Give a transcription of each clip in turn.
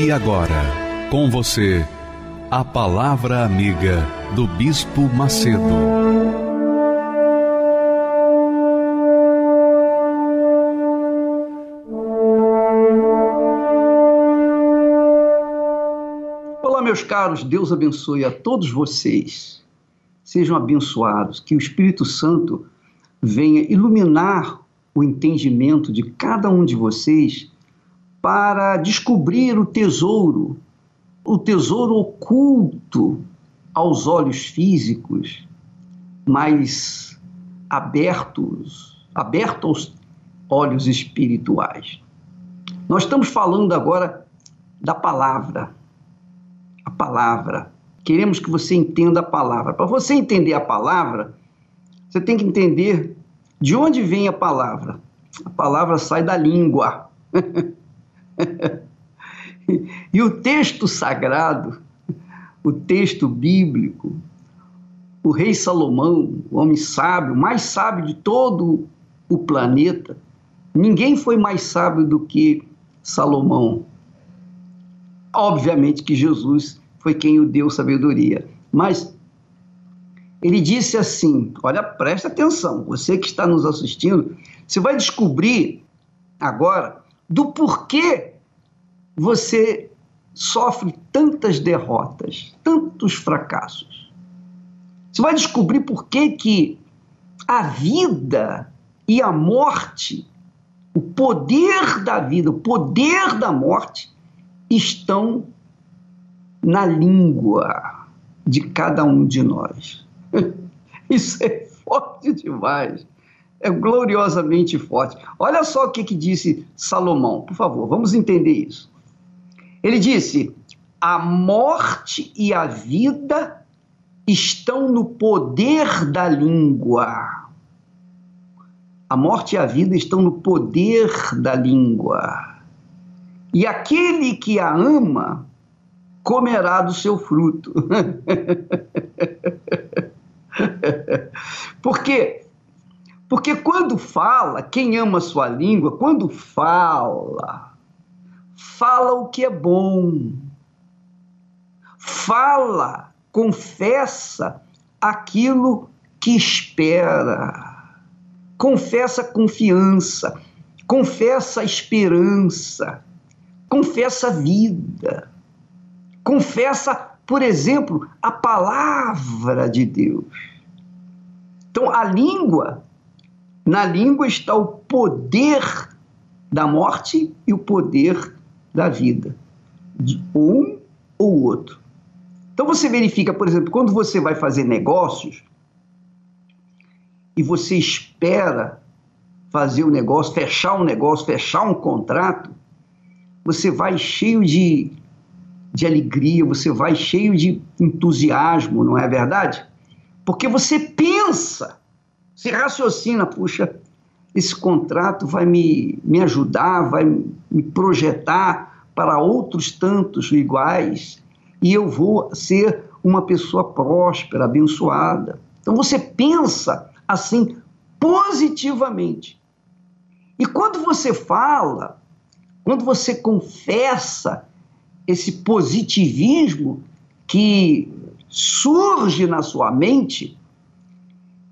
E agora, com você, a Palavra Amiga do Bispo Macedo. Olá, meus caros, Deus abençoe a todos vocês. Sejam abençoados, que o Espírito Santo venha iluminar o entendimento de cada um de vocês para descobrir o tesouro, o tesouro oculto aos olhos físicos, mas abertos, aberto aos olhos espirituais. Nós estamos falando agora da palavra. A palavra. Queremos que você entenda a palavra. Para você entender a palavra, você tem que entender de onde vem a palavra. A palavra sai da língua. e o texto sagrado, o texto bíblico, o rei Salomão, o homem sábio, mais sábio de todo o planeta, ninguém foi mais sábio do que Salomão. Obviamente que Jesus foi quem o deu sabedoria, mas ele disse assim: olha, presta atenção, você que está nos assistindo, você vai descobrir agora do porquê você sofre tantas derrotas, tantos fracassos. Você vai descobrir por que, que a vida e a morte, o poder da vida, o poder da morte, estão na língua de cada um de nós. Isso é forte demais é gloriosamente forte. Olha só o que, que disse Salomão, por favor, vamos entender isso. Ele disse: a morte e a vida estão no poder da língua. A morte e a vida estão no poder da língua. E aquele que a ama comerá do seu fruto. Porque porque quando fala, quem ama a sua língua, quando fala, fala o que é bom. Fala, confessa aquilo que espera. Confessa confiança, confessa esperança, confessa vida. Confessa, por exemplo, a palavra de Deus. Então, a língua na língua está o poder da morte e o poder da vida, de um ou outro. Então você verifica, por exemplo, quando você vai fazer negócios e você espera fazer o um negócio, fechar um negócio, fechar um contrato, você vai cheio de, de alegria, você vai cheio de entusiasmo, não é verdade? Porque você pensa se raciocina, puxa, esse contrato vai me, me ajudar, vai me projetar para outros tantos iguais e eu vou ser uma pessoa próspera, abençoada. Então você pensa assim positivamente. E quando você fala, quando você confessa esse positivismo que surge na sua mente,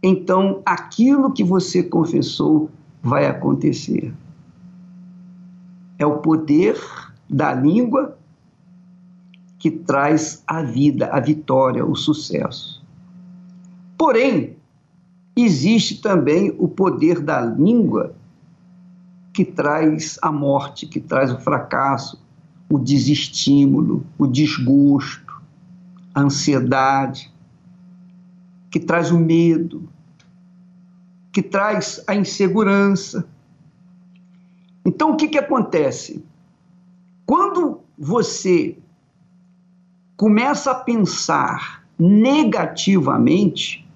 então aquilo que você confessou vai acontecer. É o poder da língua que traz a vida, a vitória, o sucesso. Porém, existe também o poder da língua que traz a morte, que traz o fracasso, o desestímulo, o desgosto, a ansiedade, que traz o medo, que traz a insegurança. Então, o que, que acontece? Quando você começa a pensar negativamente,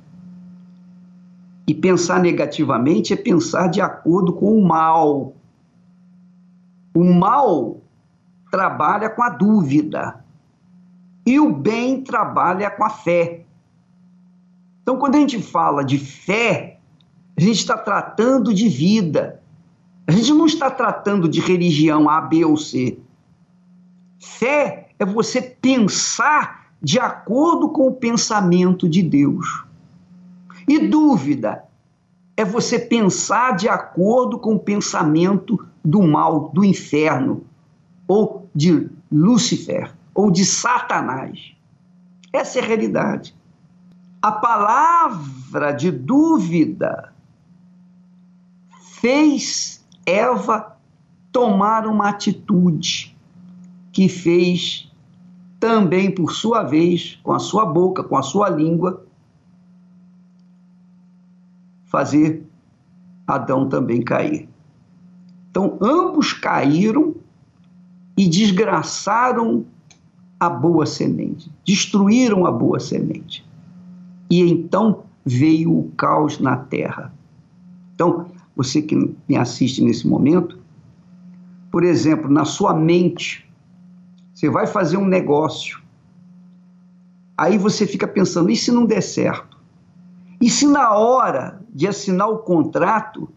e pensar negativamente é pensar de acordo com o mal. O mal trabalha com a dúvida e o bem trabalha com a fé. Então, quando a gente fala de fé, a gente está tratando de vida. A gente não está tratando de religião A, B ou C. Fé é você pensar de acordo com o pensamento de Deus. E dúvida é você pensar de acordo com o pensamento do mal, do inferno, ou de Lúcifer, ou de Satanás. Essa é a realidade. A palavra de dúvida fez Eva tomar uma atitude que fez também, por sua vez, com a sua boca, com a sua língua, fazer Adão também cair. Então, ambos caíram e desgraçaram a boa semente, destruíram a boa semente. E então veio o caos na terra. Então, você que me assiste nesse momento, por exemplo, na sua mente, você vai fazer um negócio, aí você fica pensando, e se não der certo? E se na hora de assinar o contrato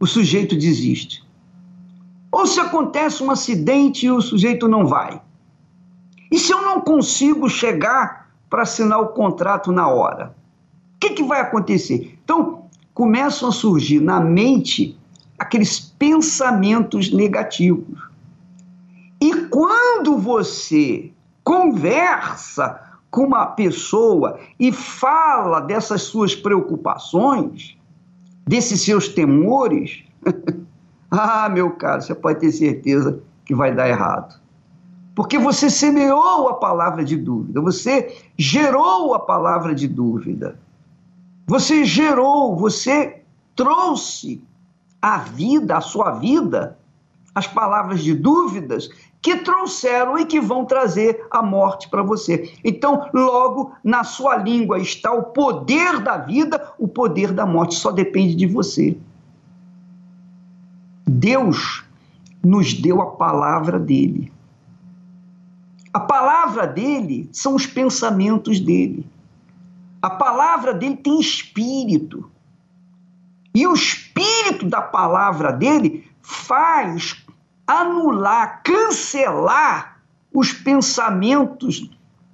o sujeito desiste? Ou se acontece um acidente e o sujeito não vai? E se eu não consigo chegar para assinar o contrato na hora? O que, que vai acontecer? Então, começam a surgir na mente aqueles pensamentos negativos. E quando você conversa com uma pessoa e fala dessas suas preocupações, desses seus temores, ah, meu caro, você pode ter certeza que vai dar errado. Porque você semeou a palavra de dúvida, você gerou a palavra de dúvida, você gerou, você trouxe a vida, a sua vida, as palavras de dúvidas que trouxeram e que vão trazer a morte para você. Então, logo na sua língua está o poder da vida, o poder da morte, só depende de você. Deus nos deu a palavra dele. A palavra dele são os pensamentos dele. A palavra dele tem espírito. E o espírito da palavra dele faz anular, cancelar os pensamentos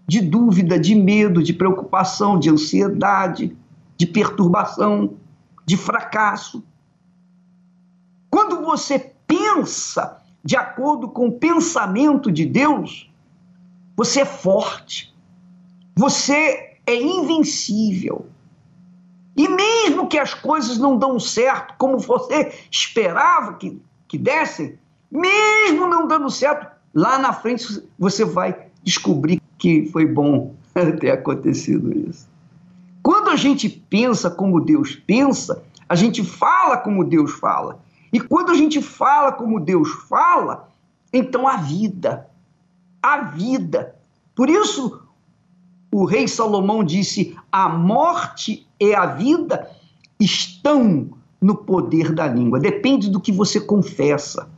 de dúvida, de medo, de preocupação, de ansiedade, de perturbação, de fracasso. Quando você pensa de acordo com o pensamento de Deus, você é forte, você é invencível. E mesmo que as coisas não dão certo como você esperava que, que dessem, mesmo não dando certo, lá na frente você vai descobrir que foi bom ter acontecido isso. Quando a gente pensa como Deus pensa, a gente fala como Deus fala. E quando a gente fala como Deus fala, então a vida, a vida. Por isso o rei Salomão disse: a morte e a vida estão no poder da língua. Depende do que você confessa.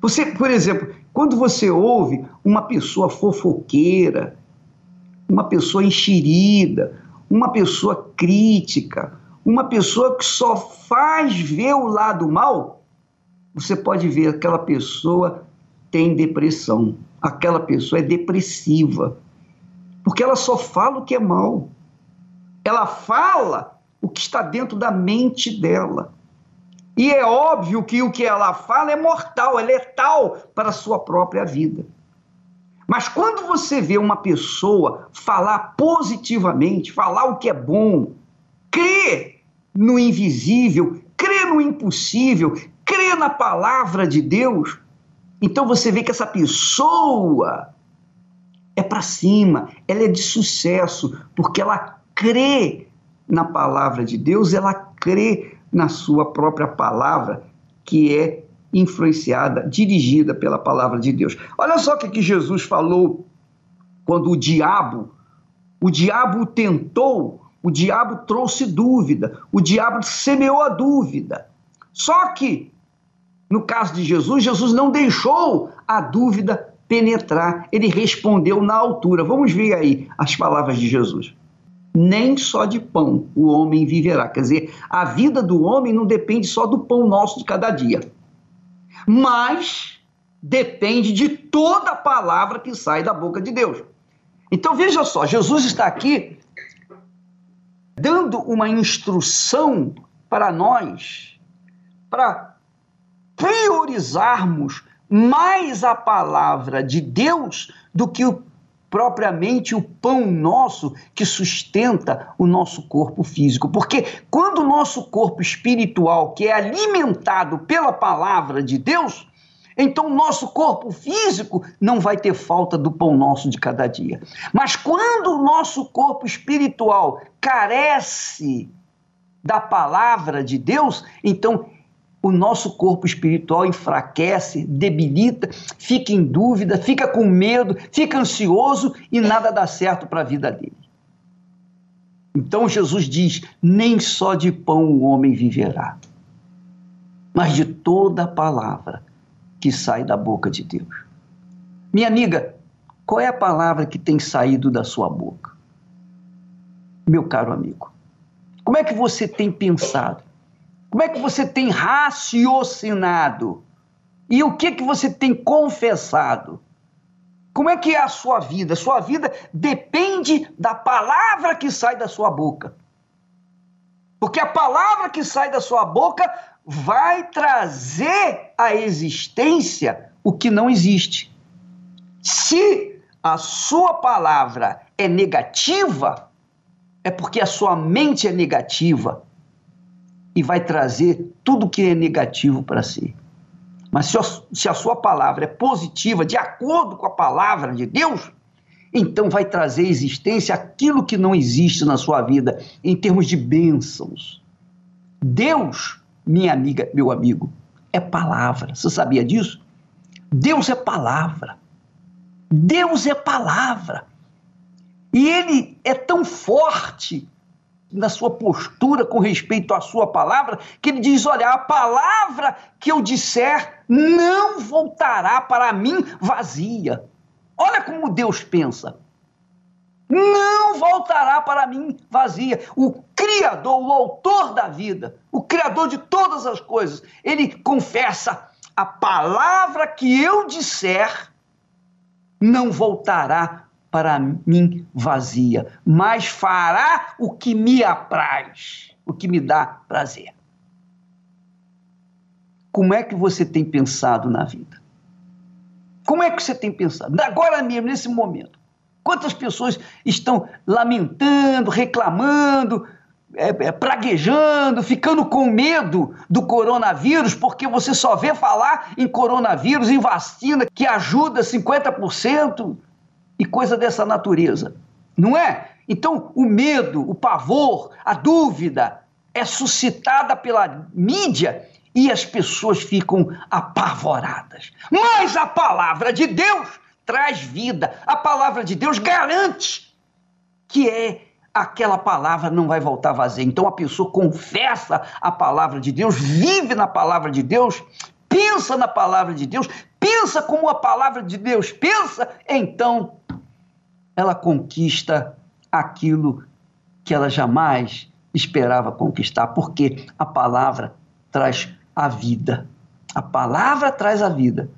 Você, por exemplo, quando você ouve uma pessoa fofoqueira, uma pessoa enxerida, uma pessoa crítica, uma pessoa que só faz ver o lado mal, você pode ver aquela pessoa tem depressão, aquela pessoa é depressiva, porque ela só fala o que é mal. Ela fala o que está dentro da mente dela. E é óbvio que o que ela fala é mortal, é letal para a sua própria vida. Mas quando você vê uma pessoa falar positivamente, falar o que é bom, crer no invisível, crer no impossível, crer na palavra de Deus, então você vê que essa pessoa é para cima, ela é de sucesso, porque ela crê na palavra de Deus, ela crê na sua própria palavra que é influenciada, dirigida pela palavra de Deus. Olha só o que, Jesus falou quando o diabo, o diabo tentou, o diabo trouxe dúvida, o diabo semeou a dúvida. Só que, no caso de Jesus, Jesus não deixou a dúvida penetrar, ele respondeu na altura. Vamos ver aí as palavras de Jesus. Nem só de pão o homem viverá. Quer dizer, a vida do homem não depende só do pão nosso de cada dia mas depende de toda palavra que sai da boca de Deus. Então veja só, Jesus está aqui dando uma instrução para nós para priorizarmos mais a palavra de Deus do que o, propriamente o pão nosso que sustenta o nosso corpo físico. Porque quando o nosso corpo espiritual, que é alimentado pela palavra de Deus, então o nosso corpo físico não vai ter falta do pão nosso de cada dia. Mas quando o nosso corpo espiritual carece da palavra de Deus, então o nosso corpo espiritual enfraquece, debilita, fica em dúvida, fica com medo, fica ansioso e nada dá certo para a vida dele. Então Jesus diz: nem só de pão o homem viverá, mas de toda a palavra que sai da boca de Deus. Minha amiga, qual é a palavra que tem saído da sua boca? Meu caro amigo, como é que você tem pensado? Como é que você tem raciocinado? E o que que você tem confessado? Como é que é a sua vida? Sua vida depende da palavra que sai da sua boca. Porque a palavra que sai da sua boca vai trazer à existência o que não existe. Se a sua palavra é negativa, é porque a sua mente é negativa e vai trazer tudo que é negativo para si. Mas se a, se a sua palavra é positiva, de acordo com a palavra de Deus, então vai trazer à existência aquilo que não existe na sua vida em termos de bênçãos. Deus, minha amiga, meu amigo, é palavra. Você sabia disso? Deus é palavra. Deus é palavra. E ele é tão forte na sua postura com respeito à sua palavra, que ele diz: Olha, a palavra que eu disser não voltará para mim vazia. Olha como Deus pensa. Não voltará para mim vazia. O Criador, o Autor da vida, o Criador de todas as coisas, ele confessa: a palavra que eu disser não voltará para mim vazia, mas fará o que me apraz, o que me dá prazer. Como é que você tem pensado na vida? Como é que você tem pensado? Agora mesmo, nesse momento. Quantas pessoas estão lamentando, reclamando, é, é, praguejando, ficando com medo do coronavírus, porque você só vê falar em coronavírus, em vacina que ajuda 50%, e coisa dessa natureza, não é? Então, o medo, o pavor, a dúvida é suscitada pela mídia e as pessoas ficam apavoradas. Mas a palavra de Deus traz vida. A palavra de Deus garante que é aquela palavra não vai voltar vazia. Então a pessoa confessa a palavra de Deus, vive na palavra de Deus, pensa na palavra de Deus, pensa como a palavra de Deus pensa, então ela conquista aquilo que ela jamais esperava conquistar, porque a palavra traz a vida. A palavra traz a vida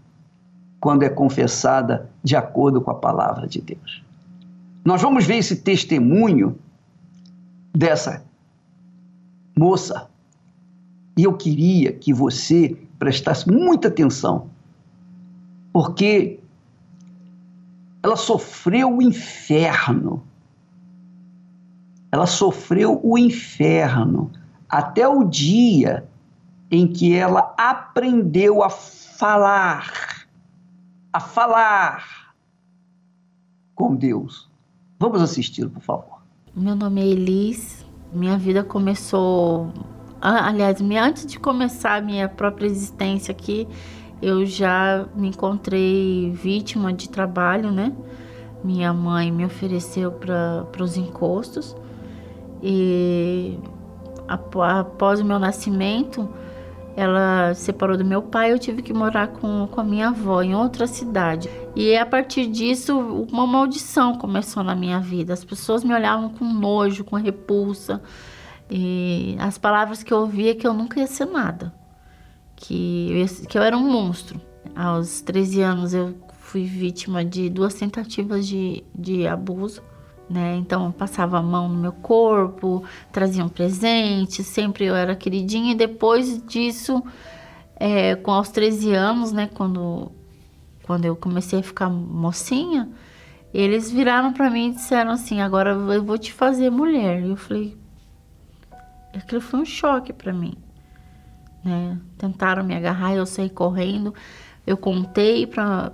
quando é confessada de acordo com a palavra de Deus. Nós vamos ver esse testemunho dessa moça. E eu queria que você prestasse muita atenção, porque ela sofreu o inferno. Ela sofreu o inferno até o dia em que ela aprendeu a falar, a falar com Deus. Vamos assistir, por favor. Meu nome é Elis. Minha vida começou aliás, antes de começar a minha própria existência aqui, eu já me encontrei vítima de trabalho, né? Minha mãe me ofereceu para os encostos e após o meu nascimento, ela separou do meu pai, eu tive que morar com, com a minha avó em outra cidade. E a partir disso, uma maldição começou na minha vida. As pessoas me olhavam com nojo, com repulsa. E as palavras que eu ouvia é que eu nunca ia ser nada. Que eu, que eu era um monstro. Aos 13 anos eu fui vítima de duas tentativas de, de abuso né? Então passava a mão no meu corpo, traziam um presente, sempre eu era queridinha. E depois disso, é, com aos 13 anos, né? Quando, quando eu comecei a ficar mocinha, eles viraram para mim e disseram assim: agora eu vou te fazer mulher. E eu falei: aquilo foi um choque para mim. Né? Tentaram me agarrar, eu saí correndo. Eu contei para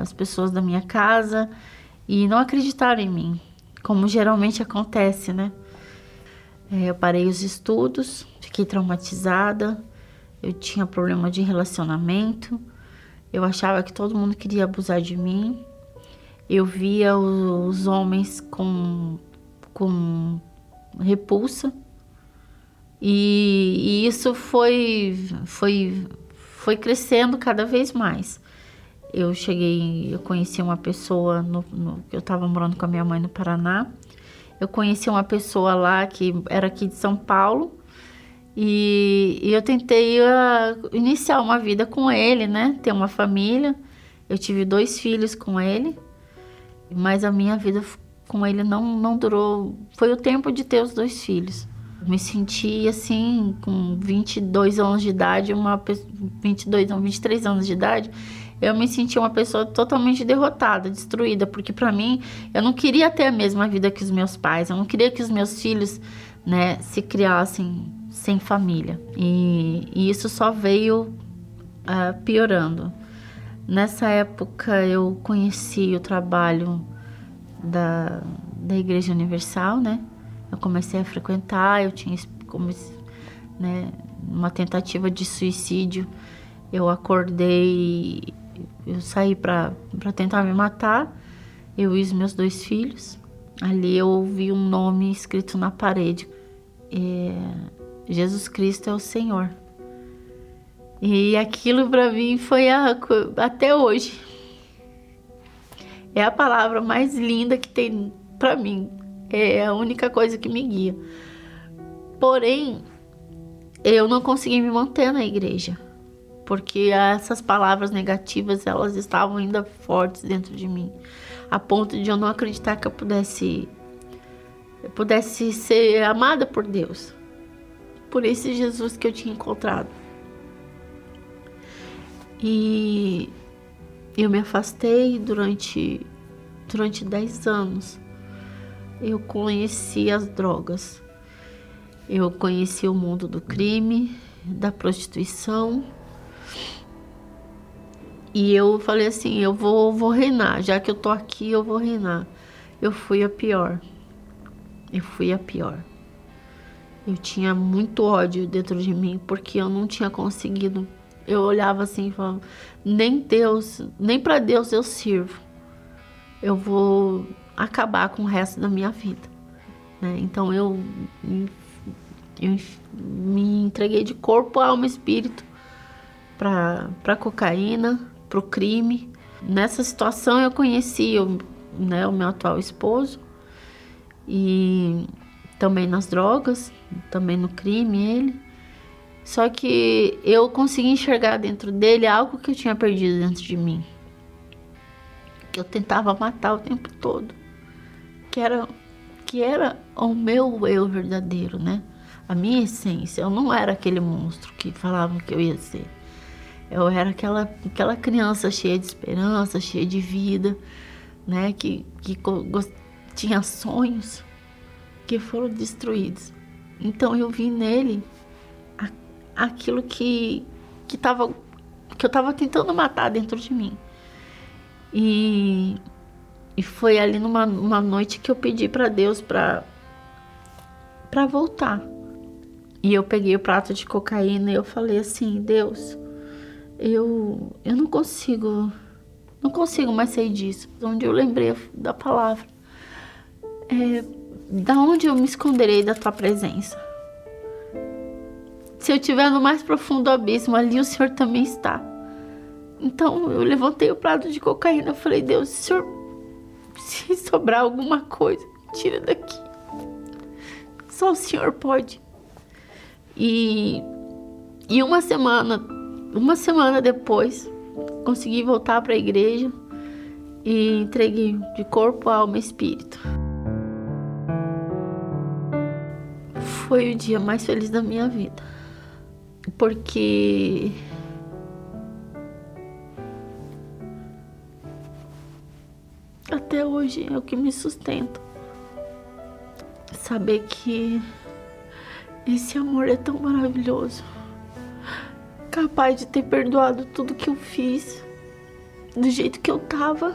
as pessoas da minha casa e não acreditaram em mim como geralmente acontece, né? É, eu parei os estudos, fiquei traumatizada, eu tinha problema de relacionamento, eu achava que todo mundo queria abusar de mim, eu via os homens com, com repulsa e, e isso foi, foi, foi crescendo cada vez mais eu cheguei, eu conheci uma pessoa, no, no, eu estava morando com a minha mãe no Paraná. Eu conheci uma pessoa lá que era aqui de São Paulo e, e eu tentei uh, iniciar uma vida com ele, né? Ter uma família. Eu tive dois filhos com ele, mas a minha vida com ele não, não durou. Foi o tempo de ter os dois filhos. Me senti assim, com 22 anos de idade, uma 22, não, 23 anos de idade, eu me senti uma pessoa totalmente derrotada, destruída, porque para mim eu não queria ter a mesma vida que os meus pais, eu não queria que os meus filhos, né, se criassem sem família. E, e isso só veio uh, piorando. Nessa época eu conheci o trabalho da, da Igreja Universal, né? Eu comecei a frequentar, eu tinha comecei, né, uma tentativa de suicídio. Eu acordei eu saí para tentar me matar, eu e os meus dois filhos. Ali eu ouvi um nome escrito na parede: é, Jesus Cristo é o Senhor. E aquilo para mim foi a, até hoje. É a palavra mais linda que tem para mim. É a única coisa que me guia. Porém, eu não consegui me manter na igreja porque essas palavras negativas elas estavam ainda fortes dentro de mim, a ponto de eu não acreditar que eu pudesse eu pudesse ser amada por Deus, por esse Jesus que eu tinha encontrado. E eu me afastei durante durante 10 anos. Eu conheci as drogas. Eu conheci o mundo do crime, da prostituição, e eu falei assim, eu vou, vou reinar, já que eu tô aqui, eu vou reinar. Eu fui a pior. Eu fui a pior. Eu tinha muito ódio dentro de mim porque eu não tinha conseguido. Eu olhava assim e falava: nem Deus, nem para Deus eu sirvo. Eu vou acabar com o resto da minha vida. Né? Então eu, eu me entreguei de corpo, alma e espírito para cocaína, para o crime. Nessa situação eu conheci o, né, o meu atual esposo e também nas drogas, também no crime ele. Só que eu consegui enxergar dentro dele algo que eu tinha perdido dentro de mim. Que eu tentava matar o tempo todo. Que era que era o meu eu verdadeiro, né? A minha essência. Eu não era aquele monstro que falavam que eu ia ser. Eu era aquela, aquela criança cheia de esperança, cheia de vida, né? Que, que tinha sonhos que foram destruídos. Então eu vi nele aquilo que, que, tava, que eu estava tentando matar dentro de mim. E, e foi ali numa uma noite que eu pedi para Deus para para voltar. E eu peguei o prato de cocaína e eu falei assim: Deus, eu, eu não consigo, não consigo mais sair disso. Onde eu lembrei da palavra. É, da onde eu me esconderei da tua presença? Se eu estiver no mais profundo abismo, ali o Senhor também está. Então eu levantei o prato de cocaína e falei: Deus, Senhor, se sobrar alguma coisa, tira daqui. Só o Senhor pode. E, e uma semana, uma semana depois, consegui voltar para a igreja e entreguei de corpo, alma e espírito. Foi o dia mais feliz da minha vida. Porque até hoje é o que me sustenta. Saber que esse amor é tão maravilhoso. Capaz de ter perdoado tudo que eu fiz, do jeito que eu tava.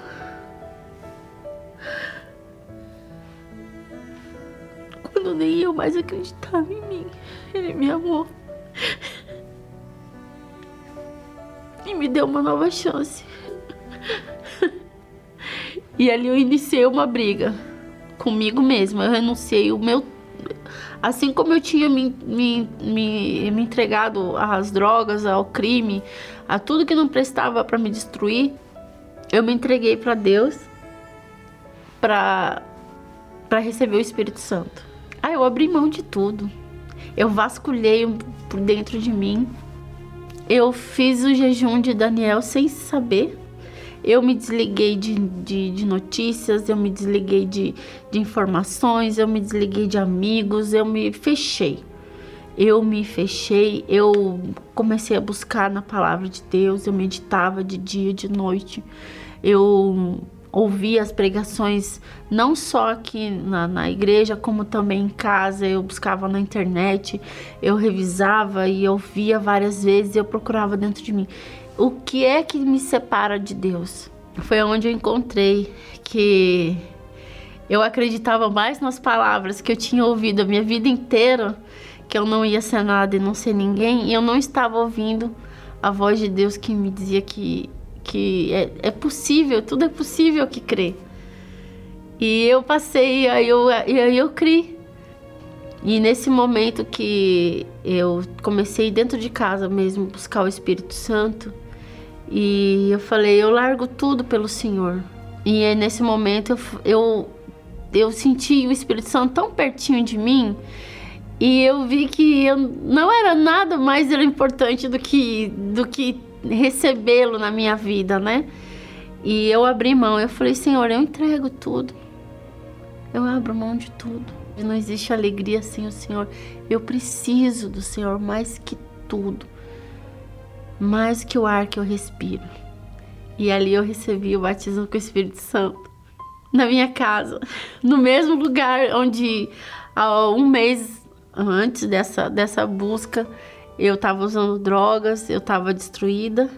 Quando nem eu mais acreditava em mim, ele me amou. E me deu uma nova chance. E ali eu iniciei uma briga comigo mesma. Eu renunciei o meu Assim como eu tinha me, me, me, me entregado às drogas, ao crime, a tudo que não prestava para me destruir, eu me entreguei para Deus para receber o Espírito Santo. Aí eu abri mão de tudo. Eu vasculhei por dentro de mim. Eu fiz o jejum de Daniel sem saber eu me desliguei de, de, de notícias, eu me desliguei de, de informações, eu me desliguei de amigos, eu me fechei. Eu me fechei, eu comecei a buscar na palavra de Deus, eu meditava de dia, de noite. Eu ouvia as pregações não só aqui na, na, igreja, como também em casa. Eu buscava na internet, eu revisava e ouvia várias vezes, eu procurava dentro de mim o que é que me separa de Deus? Foi onde eu encontrei que eu acreditava mais nas palavras que eu tinha ouvido a minha vida inteira, que eu não ia ser nada e não ser ninguém, e eu não estava ouvindo a voz de Deus que me dizia que, que é, é possível, tudo é possível que crê. E eu passei, aí eu, aí eu criei. E nesse momento que eu comecei dentro de casa mesmo buscar o Espírito Santo, e eu falei, eu largo tudo pelo Senhor. E é nesse momento eu, eu, eu senti o Espírito Santo tão pertinho de mim e eu vi que eu não era nada mais importante do que, do que recebê-lo na minha vida, né? E eu abri mão, eu falei, Senhor, eu entrego tudo. Eu abro mão de tudo. Não existe alegria sem o Senhor. Eu preciso do Senhor mais que tudo mais que o ar que eu respiro. E ali eu recebi o batismo com o Espírito Santo. Na minha casa, no mesmo lugar onde há um mês antes dessa, dessa busca eu estava usando drogas, eu estava destruída.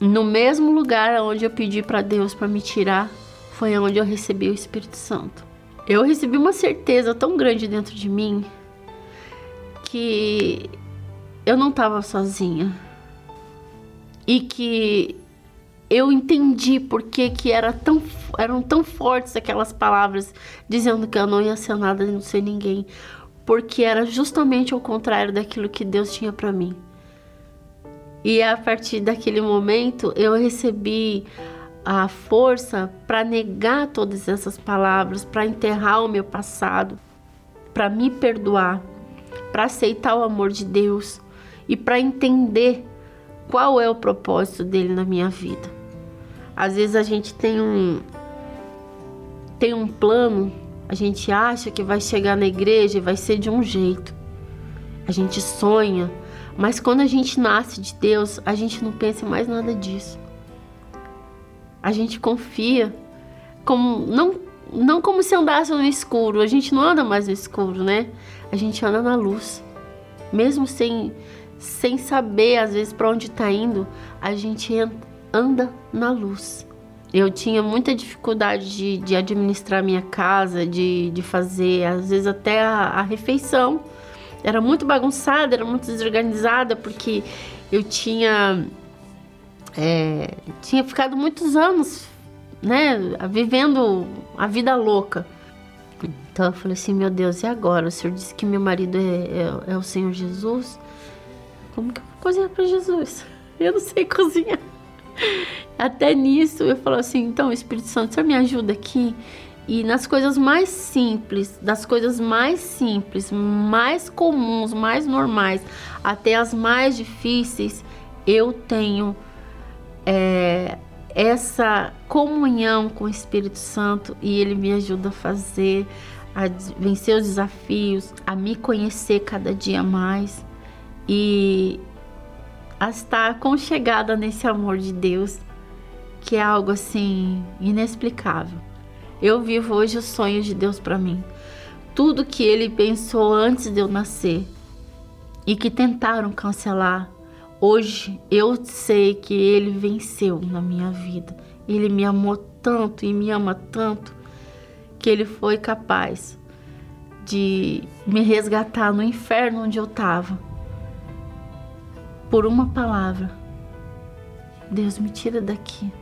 No mesmo lugar onde eu pedi para Deus para me tirar, foi onde eu recebi o Espírito Santo. Eu recebi uma certeza tão grande dentro de mim que eu não estava sozinha e que eu entendi por que, que era tão, eram tão fortes aquelas palavras dizendo que eu não ia ser nada e não ser ninguém, porque era justamente o contrário daquilo que Deus tinha para mim. E a partir daquele momento eu recebi a força para negar todas essas palavras, para enterrar o meu passado, para me perdoar, para aceitar o amor de Deus e para entender qual é o propósito dele na minha vida. Às vezes a gente tem um tem um plano, a gente acha que vai chegar na igreja e vai ser de um jeito. A gente sonha, mas quando a gente nasce de Deus, a gente não pensa mais nada disso. A gente confia como não não como se andasse no escuro. A gente não anda mais no escuro, né? A gente anda na luz. Mesmo sem sem saber às vezes para onde está indo, a gente anda na luz. Eu tinha muita dificuldade de, de administrar minha casa, de, de fazer, às vezes até a, a refeição. era muito bagunçada, era muito desorganizada, porque eu tinha é, tinha ficado muitos anos, né, vivendo a vida louca. Então eu falei assim, meu Deus, e agora? O Senhor disse que meu marido é, é, é o Senhor Jesus. Como que eu vou cozinhar para Jesus? Eu não sei cozinhar. Até nisso eu falo assim, então Espírito Santo, Senhor me ajuda aqui. E nas coisas mais simples, das coisas mais simples, mais comuns, mais normais, até as mais difíceis, eu tenho é, essa comunhão com o Espírito Santo e ele me ajuda a fazer, a vencer os desafios, a me conhecer cada dia mais e a estar aconchegada nesse amor de Deus, que é algo assim inexplicável. Eu vivo hoje os sonhos de Deus para mim. Tudo que ele pensou antes de eu nascer e que tentaram cancelar, hoje eu sei que ele venceu na minha vida. Ele me amou tanto e me ama tanto que ele foi capaz de me resgatar no inferno onde eu estava. Por uma palavra. Deus me tira daqui.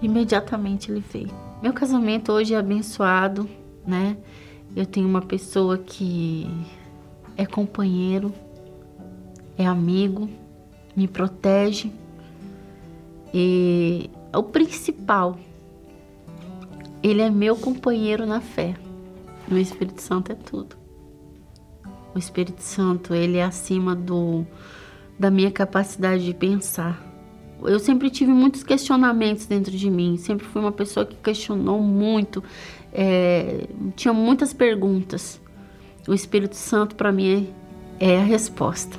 Imediatamente ele veio. Meu casamento hoje é abençoado, né? Eu tenho uma pessoa que é companheiro, é amigo, me protege. E o principal, ele é meu companheiro na fé. O Espírito Santo é tudo. O Espírito Santo, ele é acima do da minha capacidade de pensar eu sempre tive muitos questionamentos dentro de mim, sempre fui uma pessoa que questionou muito, é, tinha muitas perguntas. O Espírito Santo, para mim, é, é a resposta.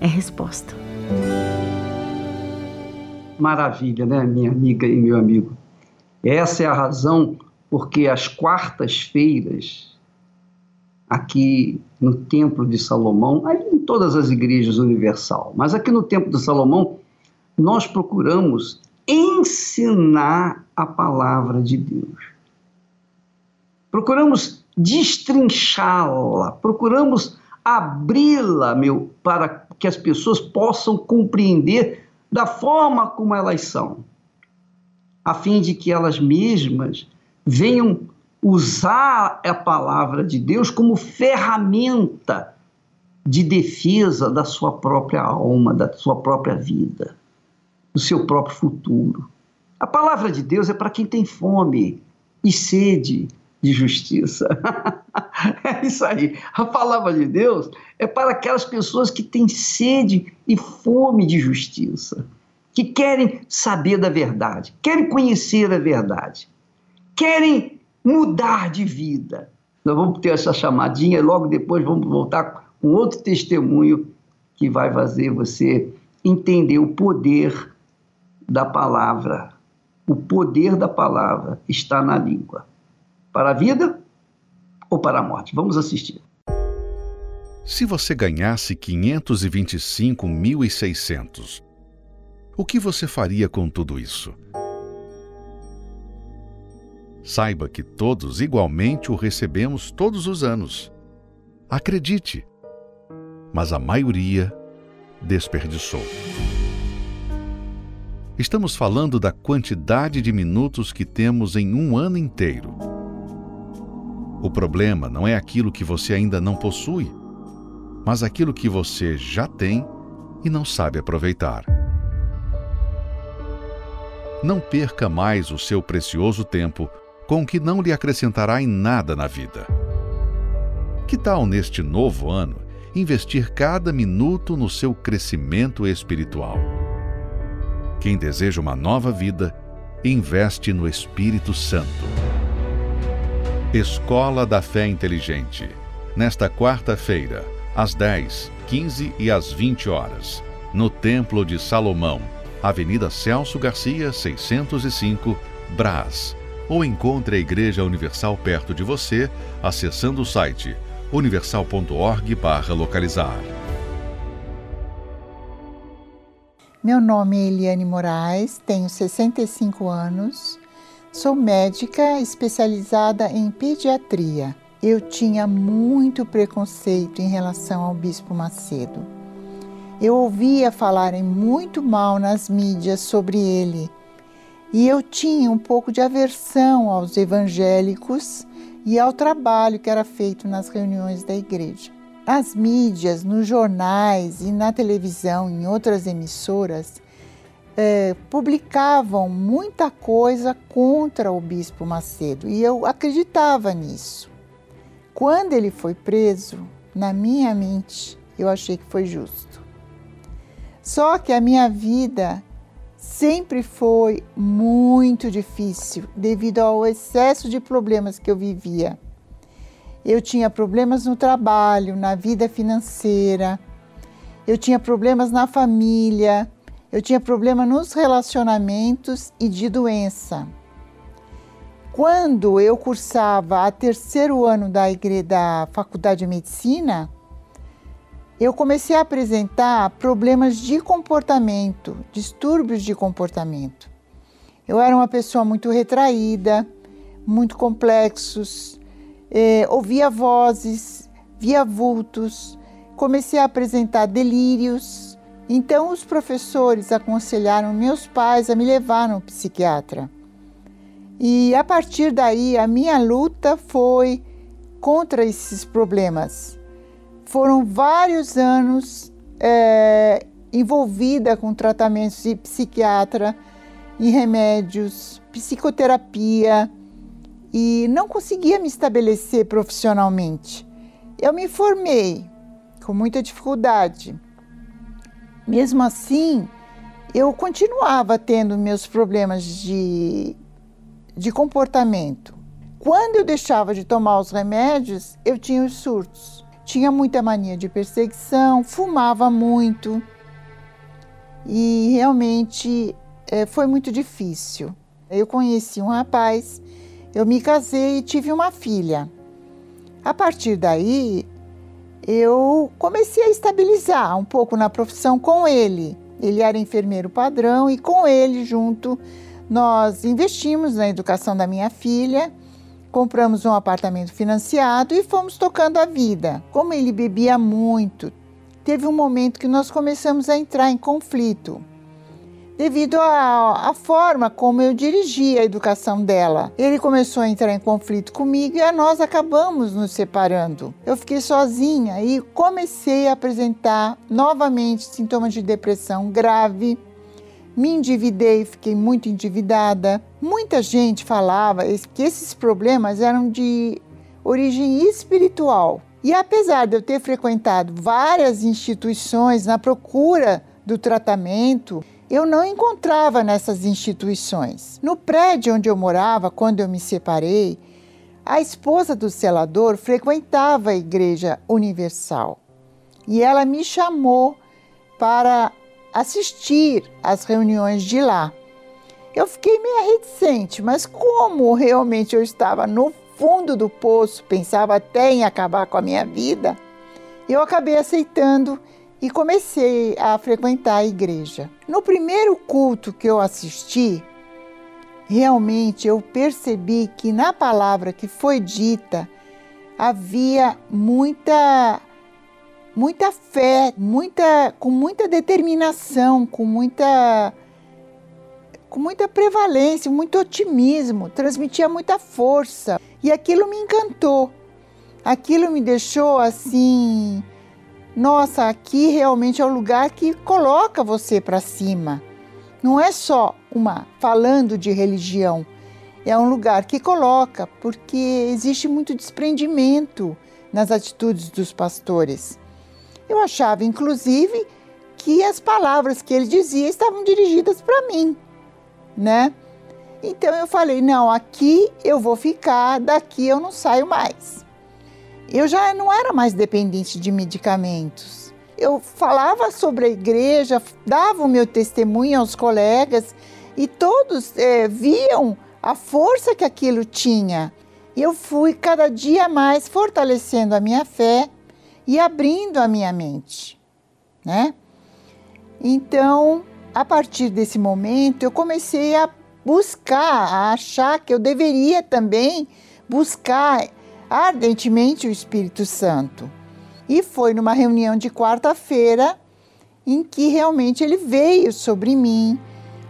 É a resposta. Maravilha, né, minha amiga e meu amigo? Essa é a razão porque as quartas-feiras, aqui no Templo de Salomão, aí em todas as igrejas universal, mas aqui no Templo de Salomão, nós procuramos ensinar a palavra de Deus. Procuramos destrinchá-la, procuramos abri-la, meu, para que as pessoas possam compreender da forma como elas são, a fim de que elas mesmas venham usar a palavra de Deus como ferramenta de defesa da sua própria alma, da sua própria vida do seu próprio futuro. A palavra de Deus é para quem tem fome e sede de justiça. é isso aí. A palavra de Deus é para aquelas pessoas que têm sede e fome de justiça, que querem saber da verdade, querem conhecer a verdade, querem mudar de vida. Nós vamos ter essa chamadinha e logo depois vamos voltar com outro testemunho que vai fazer você entender o poder da palavra. O poder da palavra está na língua. Para a vida ou para a morte? Vamos assistir. Se você ganhasse 525.600, o que você faria com tudo isso? Saiba que todos igualmente o recebemos todos os anos. Acredite, mas a maioria desperdiçou. Estamos falando da quantidade de minutos que temos em um ano inteiro. O problema não é aquilo que você ainda não possui, mas aquilo que você já tem e não sabe aproveitar. Não perca mais o seu precioso tempo com que não lhe acrescentará em nada na vida. Que tal neste novo ano investir cada minuto no seu crescimento espiritual? Quem deseja uma nova vida, investe no Espírito Santo. Escola da Fé Inteligente. Nesta quarta-feira, às 10, 15 e às 20 horas, no Templo de Salomão, Avenida Celso Garcia, 605, Brás. Ou encontre a Igreja Universal perto de você, acessando o site universal.org/localizar. Meu nome é Eliane Moraes, tenho 65 anos, sou médica especializada em pediatria. eu tinha muito preconceito em relação ao Bispo Macedo. Eu ouvia falarem muito mal nas mídias sobre ele e eu tinha um pouco de aversão aos evangélicos e ao trabalho que era feito nas reuniões da igreja. Nas mídias, nos jornais e na televisão, em outras emissoras, é, publicavam muita coisa contra o Bispo Macedo e eu acreditava nisso. Quando ele foi preso, na minha mente, eu achei que foi justo. Só que a minha vida sempre foi muito difícil devido ao excesso de problemas que eu vivia. Eu tinha problemas no trabalho, na vida financeira, eu tinha problemas na família, eu tinha problema nos relacionamentos e de doença. Quando eu cursava a terceiro ano da, da faculdade de medicina, eu comecei a apresentar problemas de comportamento, distúrbios de comportamento. Eu era uma pessoa muito retraída, muito complexos, eh, ouvia vozes, via vultos, comecei a apresentar delírios. Então, os professores aconselharam meus pais a me levar no psiquiatra. E a partir daí, a minha luta foi contra esses problemas foram vários anos é, envolvida com tratamentos de psiquiatra, em remédios, psicoterapia e não conseguia me estabelecer profissionalmente. Eu me formei com muita dificuldade. Mesmo assim, eu continuava tendo meus problemas de, de comportamento. Quando eu deixava de tomar os remédios, eu tinha os surtos tinha muita mania de perseguição, fumava muito e realmente é, foi muito difícil. Eu conheci um rapaz, eu me casei e tive uma filha. A partir daí, eu comecei a estabilizar um pouco na profissão com ele. Ele era enfermeiro padrão e com ele junto nós investimos na educação da minha filha Compramos um apartamento financiado e fomos tocando a vida. Como ele bebia muito, teve um momento que nós começamos a entrar em conflito. Devido à forma como eu dirigia a educação dela. Ele começou a entrar em conflito comigo e nós acabamos nos separando. Eu fiquei sozinha e comecei a apresentar novamente sintomas de depressão grave, me endividei, fiquei muito endividada. Muita gente falava que esses problemas eram de origem espiritual. E apesar de eu ter frequentado várias instituições na procura do tratamento, eu não encontrava nessas instituições. No prédio onde eu morava, quando eu me separei, a esposa do selador frequentava a Igreja Universal e ela me chamou para assistir às reuniões de lá. Eu fiquei meio reticente, mas como realmente eu estava no fundo do poço, pensava até em acabar com a minha vida, eu acabei aceitando e comecei a frequentar a igreja. No primeiro culto que eu assisti, realmente eu percebi que na palavra que foi dita havia muita muita fé, muita, com muita determinação, com muita, com muita prevalência, muito otimismo, transmitia muita força. E aquilo me encantou. Aquilo me deixou assim, nossa, aqui realmente é o lugar que coloca você para cima. Não é só uma falando de religião, é um lugar que coloca, porque existe muito desprendimento nas atitudes dos pastores. Eu achava, inclusive, que as palavras que ele dizia estavam dirigidas para mim, né? Então eu falei: não, aqui eu vou ficar, daqui eu não saio mais. Eu já não era mais dependente de medicamentos. Eu falava sobre a igreja, dava o meu testemunho aos colegas e todos é, viam a força que aquilo tinha. Eu fui cada dia mais fortalecendo a minha fé e abrindo a minha mente, né? Então, a partir desse momento, eu comecei a buscar, a achar que eu deveria também buscar ardentemente o Espírito Santo. E foi numa reunião de quarta-feira em que realmente ele veio sobre mim,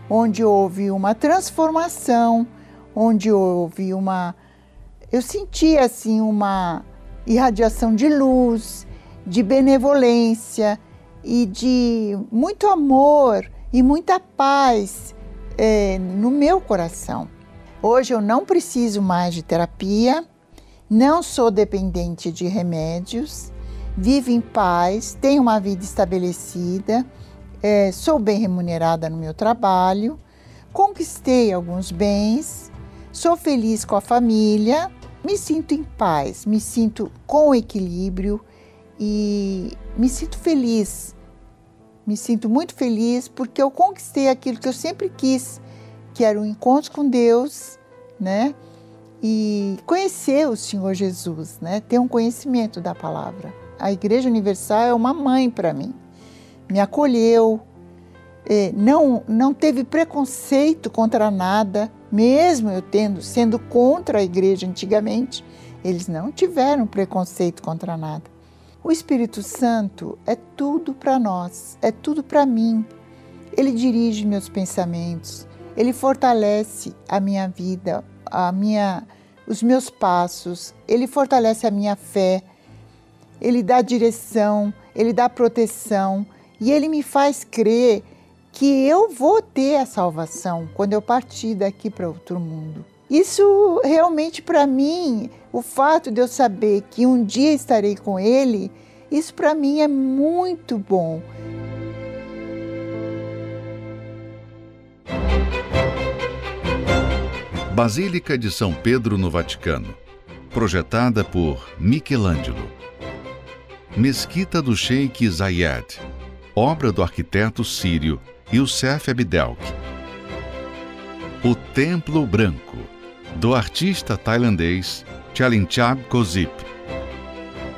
onde houve uma transformação, onde houve uma. Eu senti assim uma irradiação de luz, de benevolência e de muito amor e muita paz é, no meu coração. Hoje eu não preciso mais de terapia, não sou dependente de remédios, vivo em paz, tenho uma vida estabelecida, é, sou bem remunerada no meu trabalho, conquistei alguns bens, sou feliz com a família, me sinto em paz, me sinto com equilíbrio e me sinto feliz. Me sinto muito feliz porque eu conquistei aquilo que eu sempre quis, que era um encontro com Deus, né? E conhecer o Senhor Jesus, né? Ter um conhecimento da palavra. A Igreja Universal é uma mãe para mim. Me acolheu, não, não teve preconceito contra nada, mesmo eu tendo sendo contra a igreja antigamente, eles não tiveram preconceito contra nada. O Espírito Santo é tudo para nós, é tudo para mim. Ele dirige meus pensamentos, ele fortalece a minha vida, a minha, os meus passos, ele fortalece a minha fé, ele dá direção, ele dá proteção e ele me faz crer que eu vou ter a salvação quando eu partir daqui para outro mundo. Isso realmente para mim, o fato de eu saber que um dia estarei com Ele, isso para mim é muito bom. Basílica de São Pedro no Vaticano, projetada por Michelangelo. Mesquita do Sheikh Zayed, obra do arquiteto sírio Youssef Abdelk. O Templo Branco, do artista tailandês Chalinchab Kozip.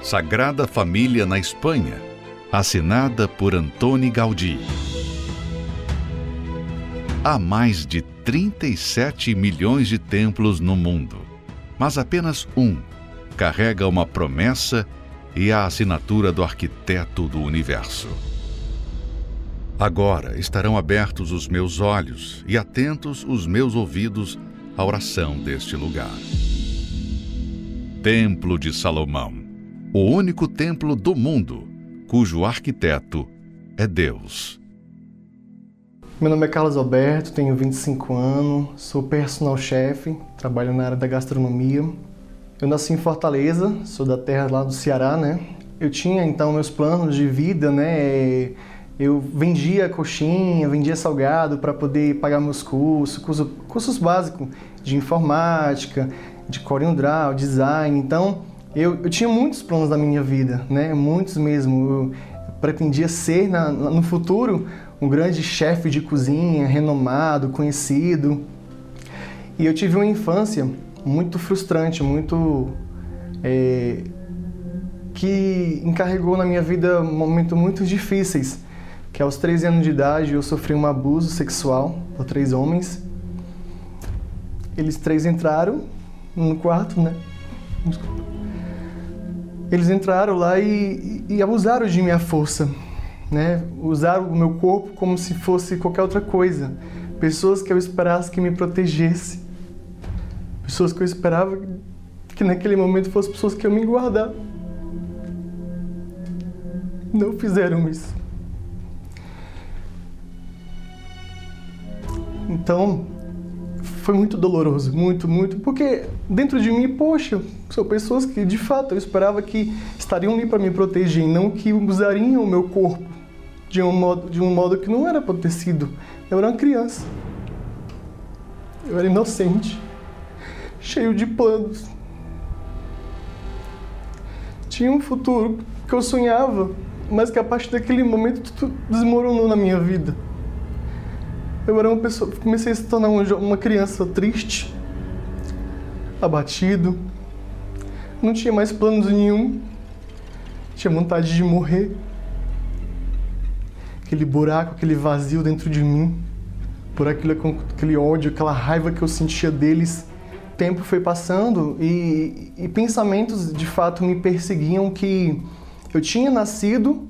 Sagrada Família na Espanha, assinada por Antoni Gaudí. Há mais de 37 milhões de templos no mundo, mas apenas um carrega uma promessa e a assinatura do arquiteto do universo. Agora estarão abertos os meus olhos e atentos os meus ouvidos à oração deste lugar. Templo de Salomão, o único templo do mundo cujo arquiteto é Deus. Meu nome é Carlos Alberto, tenho 25 anos, sou personal chefe, trabalho na área da gastronomia. Eu nasci em Fortaleza, sou da terra lá do Ceará, né? Eu tinha então meus planos de vida, né? Eu vendia coxinha, vendia salgado para poder pagar meus cursos, cursos, cursos básicos de informática, de CorelDRAW, design. Então, eu, eu, tinha muitos planos na minha vida, né? Muitos mesmo. Eu pretendia ser na, no futuro um grande chefe de cozinha, renomado, conhecido. E eu tive uma infância muito frustrante, muito é, que encarregou na minha vida momentos muito difíceis que aos 13 anos de idade eu sofri um abuso sexual por três homens. Eles três entraram no quarto, né? Eles entraram lá e, e, abusaram de minha força, né? Usaram o meu corpo como se fosse qualquer outra coisa. Pessoas que eu esperasse que me protegesse. Pessoas que eu esperava que naquele momento fossem pessoas que eu me guardar. Não fizeram isso. Então, foi muito doloroso, muito, muito, porque dentro de mim, poxa, são pessoas que de fato eu esperava que estariam ali para me proteger, não que usariam o meu corpo de um modo, de um modo que não era sido. Eu era uma criança. Eu era inocente, cheio de planos. Tinha um futuro que eu sonhava, mas que a partir daquele momento tudo desmoronou na minha vida. Eu era uma pessoa, comecei a se tornar uma criança triste, abatido, não tinha mais planos nenhum, tinha vontade de morrer. Aquele buraco, aquele vazio dentro de mim, por aquilo, aquele ódio, aquela raiva que eu sentia deles, tempo foi passando e, e pensamentos de fato me perseguiam que eu tinha nascido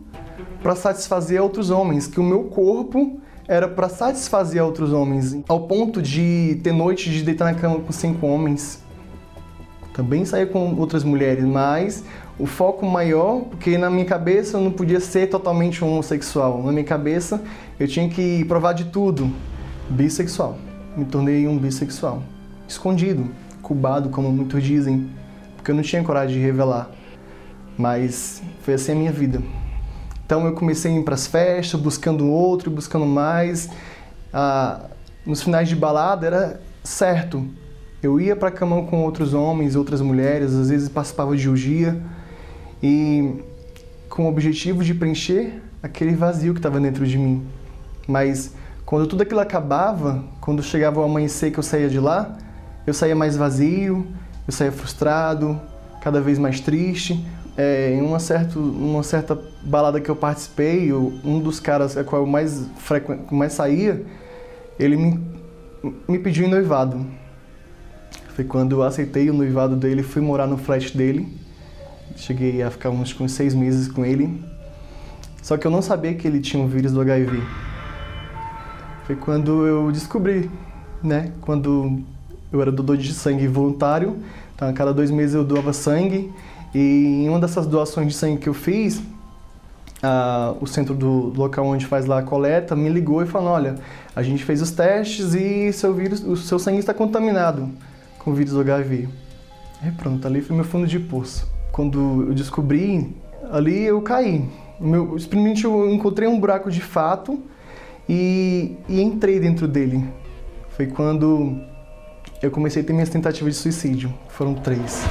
para satisfazer outros homens, que o meu corpo era para satisfazer outros homens, ao ponto de ter noite de deitar na cama com cinco homens. Também saía com outras mulheres, mas o foco maior, porque na minha cabeça eu não podia ser totalmente homossexual. Na minha cabeça eu tinha que provar de tudo. Bissexual. Me tornei um bissexual. Escondido, cubado, como muitos dizem, porque eu não tinha coragem de revelar. Mas foi assim a minha vida. Então eu comecei a ir para as festas, buscando outro, buscando mais. Ah, nos finais de balada era certo. Eu ia para cama com outros homens, outras mulheres, às vezes participava de orgia e com o objetivo de preencher aquele vazio que estava dentro de mim. Mas quando tudo aquilo acabava, quando chegava o amanhecer que eu saía de lá, eu saía mais vazio, eu saía frustrado, cada vez mais triste, é, em uma, certo, uma certa balada que eu participei, um dos caras a qual eu mais, mais saía, ele me, me pediu em noivado. Foi quando eu aceitei o noivado dele, fui morar no flat dele. Cheguei a ficar uns, uns seis meses com ele. Só que eu não sabia que ele tinha o vírus do HIV. Foi quando eu descobri, né? Quando eu era doador de sangue voluntário, então a cada dois meses eu doava sangue e em uma dessas doações de sangue que eu fiz, o centro do local onde faz lá a coleta me ligou e falou: olha, a gente fez os testes e seu vírus, o seu sangue está contaminado com o vírus do HIV. E pronto, ali foi meu fundo de poço. Quando eu descobri, ali eu caí. Meu, simplesmente eu encontrei um buraco de fato e, e entrei dentro dele. Foi quando eu comecei a ter minhas tentativas de suicídio. Foram três.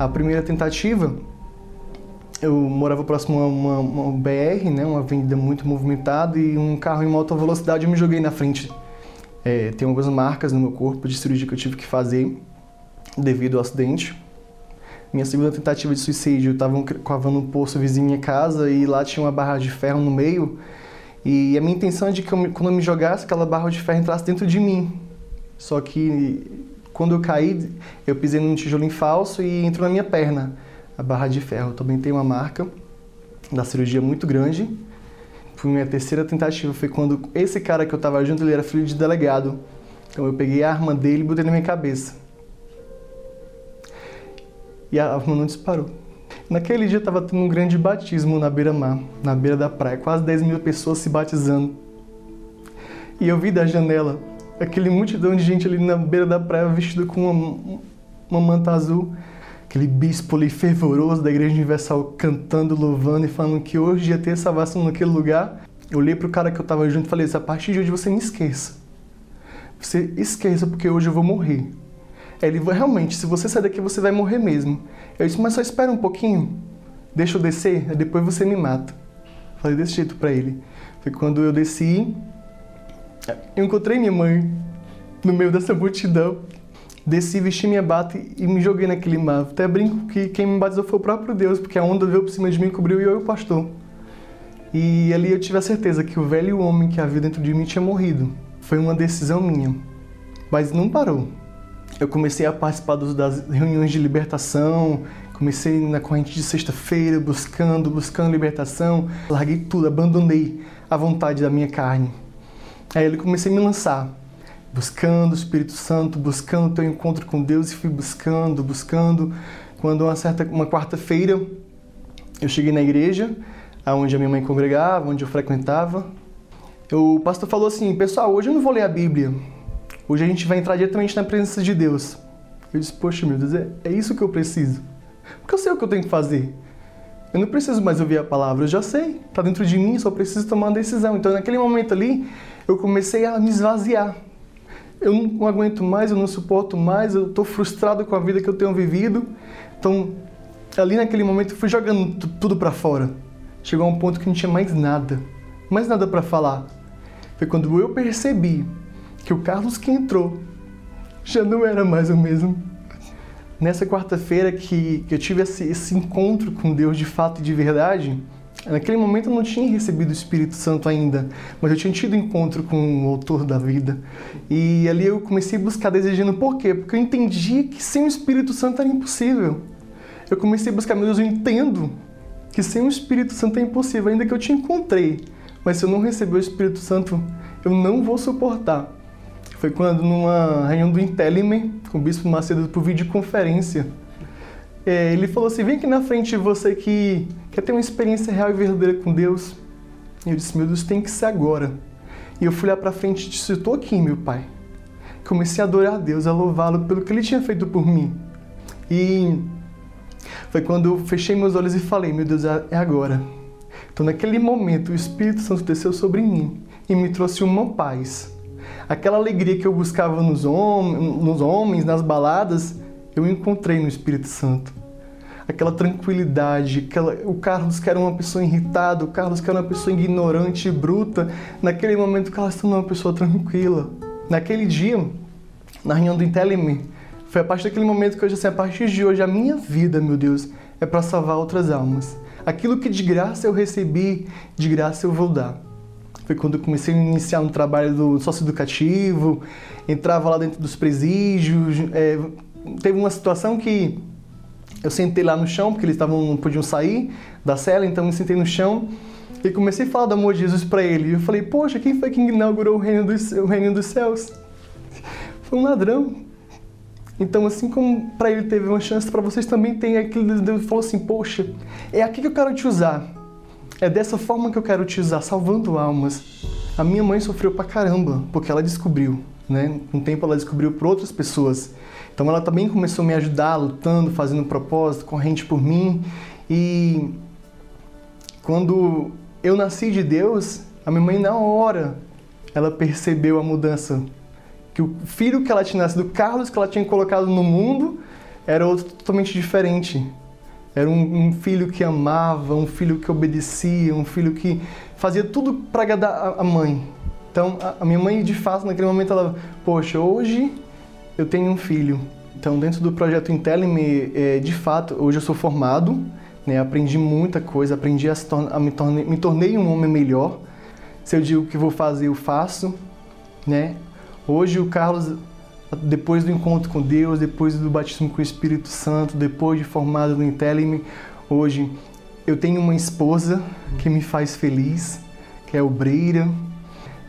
A primeira tentativa, eu morava próximo a uma, uma BR, né, uma avenida muito movimentada, e um carro em alta velocidade eu me joguei na frente. É, tem algumas marcas no meu corpo de cirurgia que eu tive que fazer devido ao acidente. Minha segunda tentativa de suicídio, eu estava cavando um poço vizinho à minha casa e lá tinha uma barra de ferro no meio. E a minha intenção é de que eu, quando eu me jogasse, aquela barra de ferro entrasse dentro de mim. Só que quando eu caí, eu pisei num tijolinho falso e entrou na minha perna a barra de ferro. Eu também tenho uma marca da cirurgia muito grande. Foi minha terceira tentativa, foi quando esse cara que eu estava junto, ele era filho de delegado. Então eu peguei a arma dele e botei na minha cabeça. E a arma não disparou. Naquele dia estava tendo um grande batismo na beira-mar, na beira da praia, quase 10 mil pessoas se batizando. E eu vi da janela aquele multidão de gente ali na beira da praia vestido com uma, uma manta azul. Aquele bispo ali fervoroso da Igreja Universal cantando, louvando e falando que hoje ia ter salvação naquele lugar. Eu olhei pro cara que eu tava junto e falei: a partir de hoje você me esqueça. Você esqueça porque hoje eu vou morrer. Ele realmente, se você sair daqui você vai morrer mesmo. Eu disse: mas só espera um pouquinho, deixa eu descer, depois você me mata. Falei desse jeito para ele. Foi quando eu desci, eu encontrei minha mãe no meio dessa multidão. Desci, vesti minha bata e me joguei naquele mar. Até brinco que quem me batizou foi o próprio Deus, porque a onda veio por cima de mim, cobriu eu e o pastor. E ali eu tive a certeza que o velho homem que havia dentro de mim tinha morrido. Foi uma decisão minha. Mas não parou. Eu comecei a participar das reuniões de libertação, comecei na corrente de sexta-feira, buscando, buscando libertação. Larguei tudo, abandonei a vontade da minha carne. Aí ele comecei a me lançar, buscando o Espírito Santo, buscando ter um encontro com Deus e fui buscando, buscando. Quando uma certa uma quarta-feira eu cheguei na igreja, aonde a minha mãe congregava, onde eu frequentava, o pastor falou assim: "Pessoal, hoje eu não vou ler a Bíblia. Hoje a gente vai entrar diretamente na presença de Deus." Eu disse: "Poxa, meu Deus, é, é isso que eu preciso. Porque eu sei o que eu tenho que fazer. Eu não preciso mais ouvir a palavra, eu já sei, está dentro de mim, só preciso tomar uma decisão. Então, naquele momento ali, eu comecei a me esvaziar. Eu não aguento mais, eu não suporto mais, eu estou frustrado com a vida que eu tenho vivido. Então, ali naquele momento, eu fui jogando tudo para fora. Chegou a um ponto que não tinha mais nada, mais nada para falar. Foi quando eu percebi que o Carlos que entrou já não era mais o mesmo. Nessa quarta-feira que, que eu tive esse, esse encontro com Deus de fato e de verdade, Naquele momento eu não tinha recebido o Espírito Santo ainda, mas eu tinha tido encontro com o autor da vida. E ali eu comecei a buscar desejando por quê? Porque eu entendia que sem o Espírito Santo era impossível. Eu comecei a buscar, meu Deus, eu entendo que sem o Espírito Santo é impossível, ainda que eu te encontrei. Mas se eu não receber o Espírito Santo, eu não vou suportar. Foi quando, numa reunião do Intelime, com o Bispo Macedo, por videoconferência, é, ele falou assim: vem aqui na frente você que quer ter uma experiência real e verdadeira com Deus. E eu disse: meu Deus, tem que ser agora. E eu fui lá para frente e disse: estou aqui, meu Pai. Comecei a adorar a Deus, a louvá-lo pelo que Ele tinha feito por mim. E foi quando eu fechei meus olhos e falei: meu Deus, é agora. Então, naquele momento, o Espírito Santo desceu sobre mim e me trouxe uma paz. Aquela alegria que eu buscava nos, hom nos homens, nas baladas, eu encontrei no Espírito Santo. Aquela tranquilidade, aquela, o Carlos que era uma pessoa irritada, o Carlos que era uma pessoa ignorante e bruta, naquele momento o Carlos tornou uma pessoa tranquila. Naquele dia, na reunião do Intelime, foi a partir daquele momento que eu disse assim, a partir de hoje a minha vida, meu Deus, é para salvar outras almas. Aquilo que de graça eu recebi, de graça eu vou dar. Foi quando eu comecei a iniciar no trabalho do sócio educativo, entrava lá dentro dos presídios, é, teve uma situação que eu sentei lá no chão, porque eles tavam, não podiam sair da cela, então eu sentei no chão e comecei a falar do amor de Jesus para ele. E eu falei, poxa, quem foi que inaugurou o reino dos, o reino dos céus? Foi um ladrão. Então, assim como para ele teve uma chance, para vocês também tem aquilo. Deus falou assim: Poxa, é aqui que eu quero te usar. É dessa forma que eu quero te usar, salvando almas. A minha mãe sofreu pra caramba, porque ela descobriu, né? Um tempo ela descobriu por outras pessoas. Então ela também começou a me ajudar, lutando, fazendo propósito, corrente por mim. E quando eu nasci de Deus, a minha mãe na hora ela percebeu a mudança. Que o filho que ela tinha nascido, Carlos, que ela tinha colocado no mundo, era outro totalmente diferente. Era um, um filho que amava, um filho que obedecia, um filho que fazia tudo para agradar a mãe. Então, a minha mãe, de fato, naquele momento, ela, poxa, hoje eu tenho um filho. Então, dentro do projeto Intelime, é, de fato, hoje eu sou formado, né, aprendi muita coisa, aprendi a, a me, tornei, me tornei um homem melhor. Se eu digo que vou fazer, eu faço. Né? Hoje o Carlos, depois do encontro com Deus, depois do batismo com o Espírito Santo, depois de formado no Intelime, hoje eu tenho uma esposa que me faz feliz, que é obreira,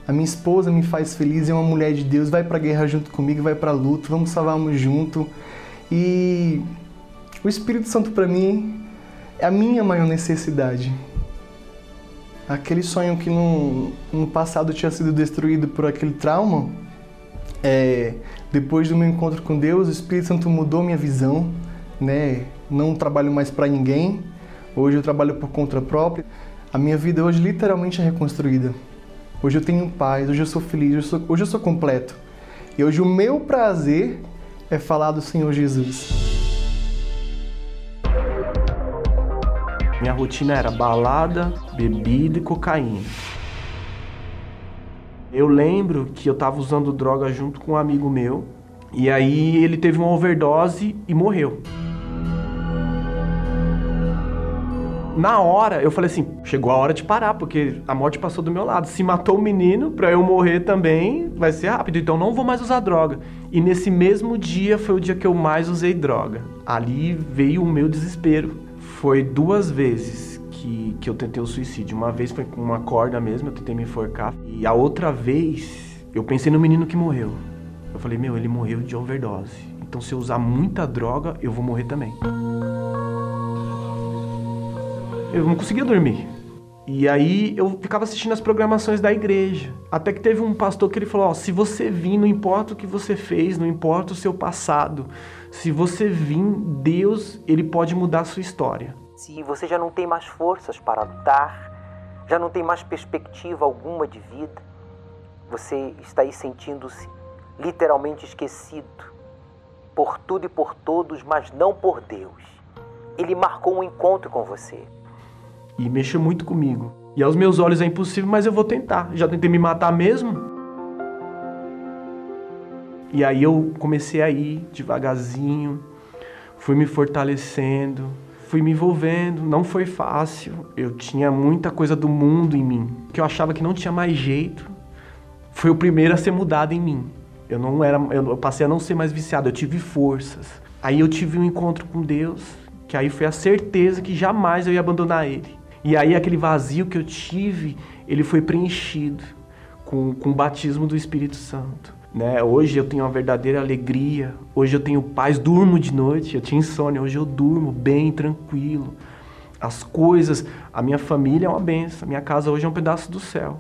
a minha esposa me faz feliz, é uma mulher de Deus, vai para guerra junto comigo, vai para luta, vamos salvarmos junto. E o Espírito Santo para mim é a minha maior necessidade. Aquele sonho que no, no passado tinha sido destruído por aquele trauma, é, depois do meu encontro com Deus, o Espírito Santo mudou minha visão, né? Não trabalho mais para ninguém. Hoje eu trabalho por conta própria. A minha vida hoje literalmente é reconstruída. Hoje eu tenho paz, hoje eu sou feliz, hoje eu sou, hoje eu sou completo. E hoje o meu prazer é falar do Senhor Jesus. Minha rotina era balada, bebida e cocaína. Eu lembro que eu tava usando droga junto com um amigo meu, e aí ele teve uma overdose e morreu. Na hora eu falei assim: chegou a hora de parar, porque a morte passou do meu lado. Se matou o menino, pra eu morrer também, vai ser rápido. Então não vou mais usar droga. E nesse mesmo dia foi o dia que eu mais usei droga. Ali veio o meu desespero. Foi duas vezes que, que eu tentei o suicídio. Uma vez foi com uma corda mesmo, eu tentei me enforcar. E a outra vez, eu pensei no menino que morreu. Eu falei: meu, ele morreu de overdose. Então se eu usar muita droga, eu vou morrer também eu não conseguia dormir. E aí eu ficava assistindo as programações da igreja. Até que teve um pastor que ele falou: ó, se você vir, não importa o que você fez, não importa o seu passado. Se você vir, Deus, ele pode mudar a sua história. Se você já não tem mais forças para lutar, já não tem mais perspectiva alguma de vida, você está aí sentindo-se literalmente esquecido por tudo e por todos, mas não por Deus. Ele marcou um encontro com você e mexeu muito comigo. E aos meus olhos é impossível, mas eu vou tentar. Já tentei me matar mesmo. E aí eu comecei a ir devagarzinho, fui me fortalecendo, fui me envolvendo, não foi fácil. Eu tinha muita coisa do mundo em mim, que eu achava que não tinha mais jeito. Foi o primeiro a ser mudado em mim. Eu não era, eu passei a não ser mais viciado, eu tive forças. Aí eu tive um encontro com Deus, que aí foi a certeza que jamais eu ia abandonar ele. E aí aquele vazio que eu tive, ele foi preenchido com, com o batismo do Espírito Santo. Né? Hoje eu tenho uma verdadeira alegria, hoje eu tenho paz, durmo de noite, eu tinha insônia, hoje eu durmo bem, tranquilo. As coisas, a minha família é uma benção, minha casa hoje é um pedaço do céu.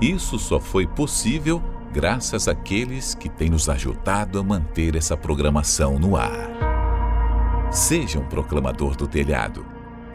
Isso só foi possível graças àqueles que têm nos ajudado a manter essa programação no ar. Seja um proclamador do telhado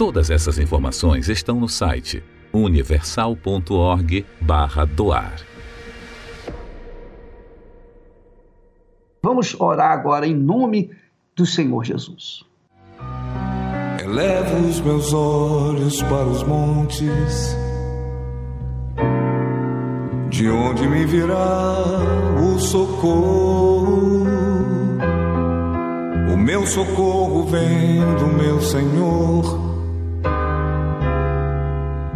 Todas essas informações estão no site universal.org/doar. Vamos orar agora em nome do Senhor Jesus. Elevo os meus olhos para os montes, de onde me virá o socorro. O meu socorro vem do meu Senhor,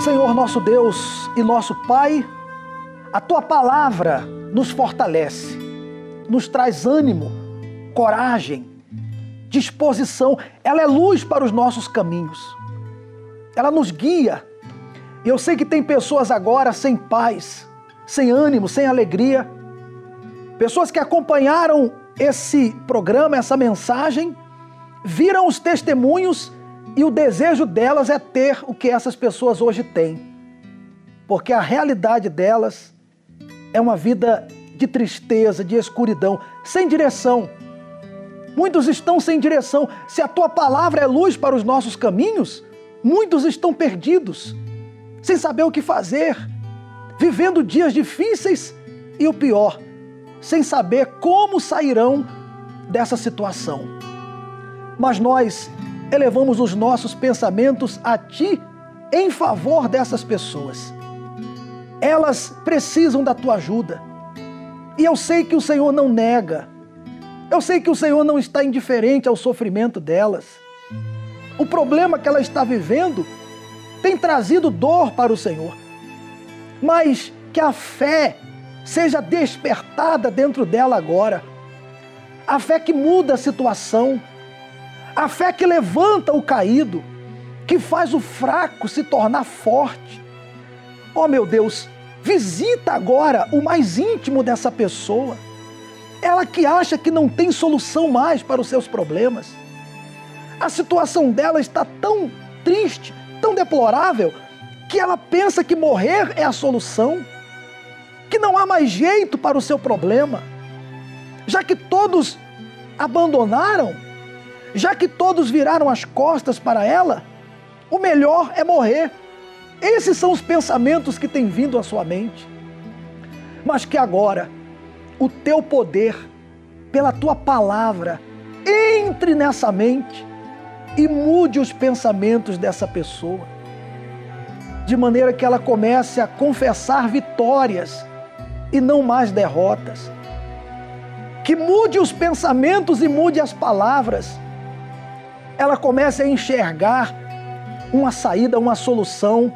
Senhor nosso Deus e nosso Pai, a tua palavra nos fortalece, nos traz ânimo, coragem, disposição. Ela é luz para os nossos caminhos. Ela nos guia. Eu sei que tem pessoas agora sem paz, sem ânimo, sem alegria. Pessoas que acompanharam esse programa, essa mensagem, viram os testemunhos e o desejo delas é ter o que essas pessoas hoje têm. Porque a realidade delas é uma vida de tristeza, de escuridão, sem direção. Muitos estão sem direção. Se a tua palavra é luz para os nossos caminhos, muitos estão perdidos, sem saber o que fazer, vivendo dias difíceis e o pior, sem saber como sairão dessa situação. Mas nós elevamos os nossos pensamentos a ti em favor dessas pessoas elas precisam da tua ajuda. E eu sei que o Senhor não nega. Eu sei que o Senhor não está indiferente ao sofrimento delas. O problema que ela está vivendo tem trazido dor para o Senhor. Mas que a fé seja despertada dentro dela agora. A fé que muda a situação. A fé que levanta o caído, que faz o fraco se tornar forte Oh meu Deus, visita agora o mais íntimo dessa pessoa. Ela que acha que não tem solução mais para os seus problemas. A situação dela está tão triste, tão deplorável, que ela pensa que morrer é a solução, que não há mais jeito para o seu problema. Já que todos abandonaram, já que todos viraram as costas para ela, o melhor é morrer. Esses são os pensamentos que têm vindo à sua mente. Mas que agora o teu poder, pela tua palavra, entre nessa mente e mude os pensamentos dessa pessoa, de maneira que ela comece a confessar vitórias e não mais derrotas. Que mude os pensamentos e mude as palavras. Ela comece a enxergar uma saída, uma solução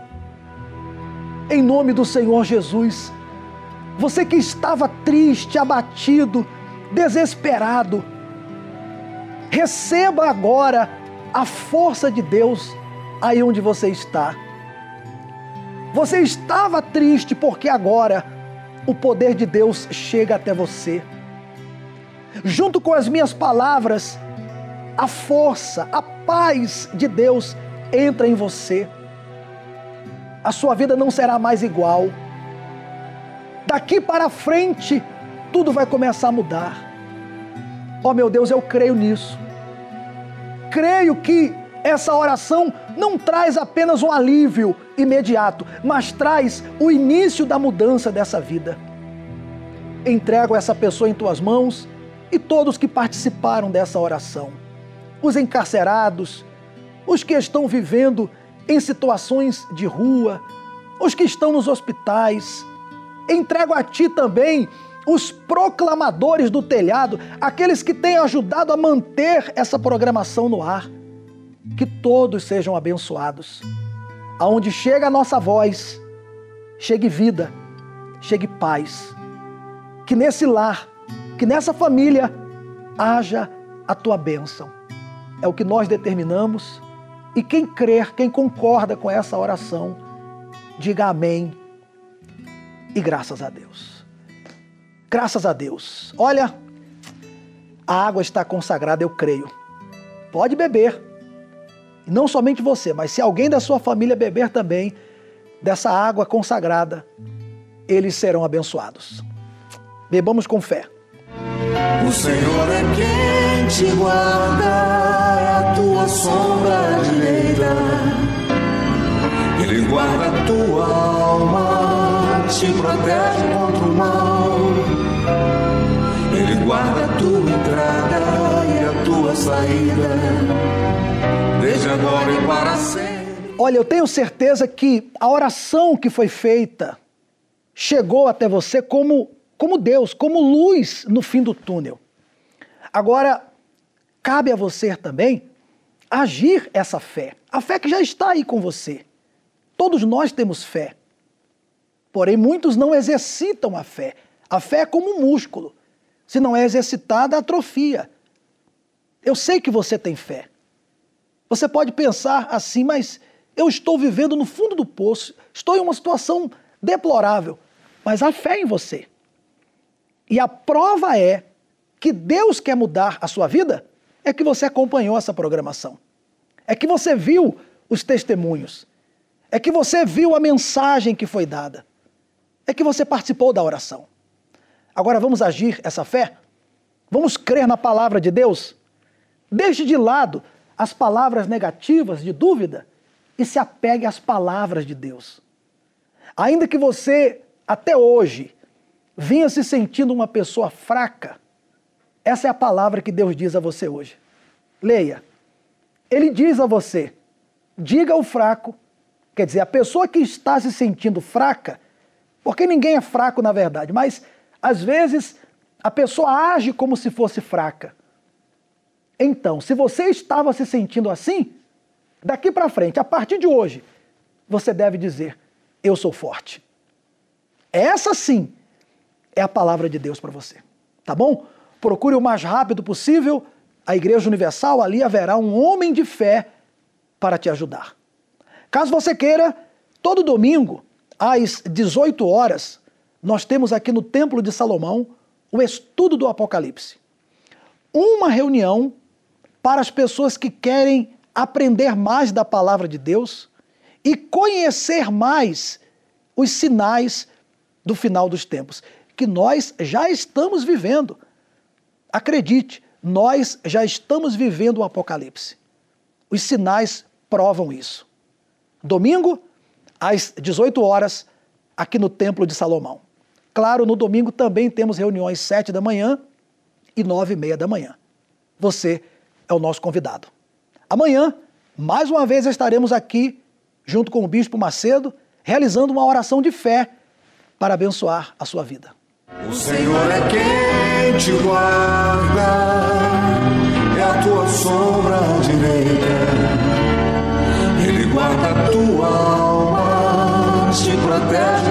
em nome do Senhor Jesus. Você que estava triste, abatido, desesperado, receba agora a força de Deus aí onde você está. Você estava triste porque agora o poder de Deus chega até você. Junto com as minhas palavras, a força, a paz de Deus entra em você. A sua vida não será mais igual. Daqui para frente, tudo vai começar a mudar. Oh meu Deus, eu creio nisso. Creio que essa oração não traz apenas um alívio imediato, mas traz o início da mudança dessa vida. Entrego essa pessoa em tuas mãos e todos que participaram dessa oração. Os encarcerados, os que estão vivendo em situações de rua, os que estão nos hospitais. Entrego a ti também os proclamadores do telhado, aqueles que têm ajudado a manter essa programação no ar. Que todos sejam abençoados. Aonde chega a nossa voz, chegue vida, chegue paz. Que nesse lar, que nessa família haja a tua bênção. É o que nós determinamos e quem crer, quem concorda com essa oração, diga amém e graças a Deus. Graças a Deus. Olha, a água está consagrada, eu creio. Pode beber. E não somente você, mas se alguém da sua família beber também dessa água consagrada, eles serão abençoados. Bebamos com fé. O Senhor é quem te guarda, é a tua sombra direita. Ele guarda a tua alma, te protege contra o mal. Ele guarda a tua entrada e a tua saída, desde agora e para sempre. Olha, eu tenho certeza que a oração que foi feita chegou até você como como Deus, como luz no fim do túnel. Agora, cabe a você também agir essa fé, a fé que já está aí com você. Todos nós temos fé. Porém, muitos não exercitam a fé. A fé é como um músculo. Se não é exercitada, atrofia. Eu sei que você tem fé. Você pode pensar assim, mas eu estou vivendo no fundo do poço, estou em uma situação deplorável. Mas há fé em você. E a prova é que Deus quer mudar a sua vida, é que você acompanhou essa programação. É que você viu os testemunhos. É que você viu a mensagem que foi dada. É que você participou da oração. Agora vamos agir essa fé? Vamos crer na palavra de Deus? Deixe de lado as palavras negativas de dúvida e se apegue às palavras de Deus. Ainda que você, até hoje, vinha se sentindo uma pessoa fraca, essa é a palavra que Deus diz a você hoje. Leia. Ele diz a você: diga ao fraco, quer dizer, a pessoa que está se sentindo fraca, porque ninguém é fraco na verdade, mas às vezes a pessoa age como se fosse fraca. Então, se você estava se sentindo assim, daqui para frente, a partir de hoje, você deve dizer: Eu sou forte. Essa sim é a palavra de Deus para você. Tá bom? Procure o mais rápido possível a Igreja Universal, ali haverá um homem de fé para te ajudar. Caso você queira, todo domingo, às 18 horas, nós temos aqui no Templo de Salomão o estudo do Apocalipse. Uma reunião para as pessoas que querem aprender mais da palavra de Deus e conhecer mais os sinais do final dos tempos que nós já estamos vivendo. Acredite, nós já estamos vivendo o Apocalipse. Os sinais provam isso. Domingo, às 18 horas, aqui no Templo de Salomão. Claro, no domingo também temos reuniões 7 da manhã e 9 e meia da manhã. Você é o nosso convidado. Amanhã, mais uma vez, estaremos aqui, junto com o Bispo Macedo, realizando uma oração de fé para abençoar a sua vida. O Senhor é quem te guarda, é a tua sombra direita. Ele guarda a tua alma, te protege